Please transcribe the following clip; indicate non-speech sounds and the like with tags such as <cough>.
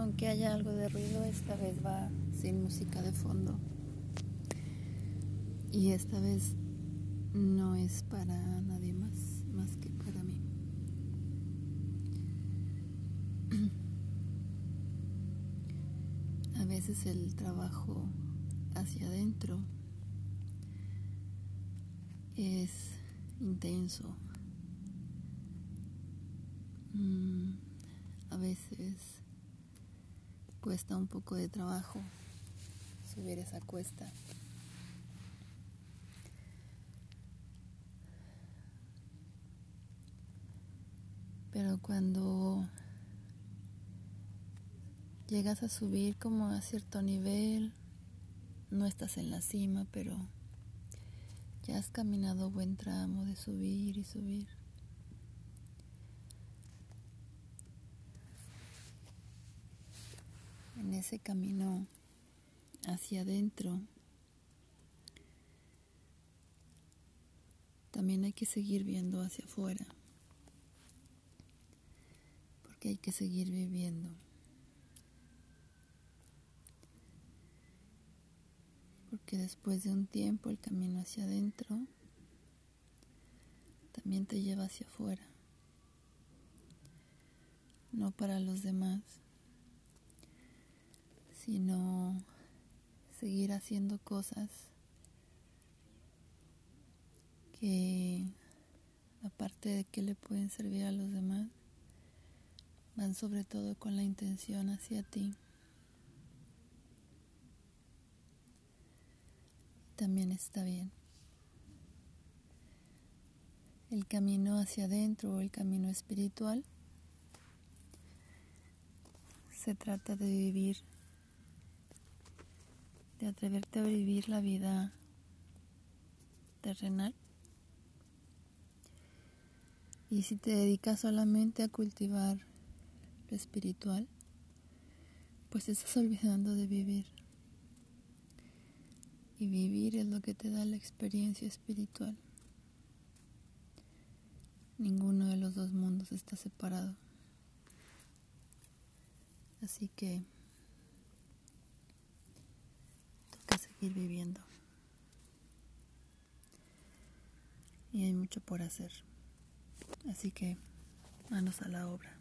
Aunque haya algo de ruido, esta vez va sin música de fondo. Y esta vez no es para nadie más, más que para mí. <clears throat> A veces el trabajo hacia adentro es intenso. Mm, a veces cuesta un poco de trabajo subir esa cuesta. Pero cuando llegas a subir como a cierto nivel, no estás en la cima, pero ya has caminado buen tramo de subir y subir. En ese camino hacia adentro, también hay que seguir viendo hacia afuera, porque hay que seguir viviendo. porque después de un tiempo el camino hacia adentro también te lleva hacia afuera, no para los demás, sino seguir haciendo cosas que aparte de que le pueden servir a los demás, van sobre todo con la intención hacia ti. también está bien. El camino hacia adentro o el camino espiritual se trata de vivir, de atreverte a vivir la vida terrenal. Y si te dedicas solamente a cultivar lo espiritual, pues estás olvidando de vivir. Y vivir es lo que te da la experiencia espiritual. Ninguno de los dos mundos está separado. Así que seguir viviendo. Y hay mucho por hacer. Así que manos a la obra.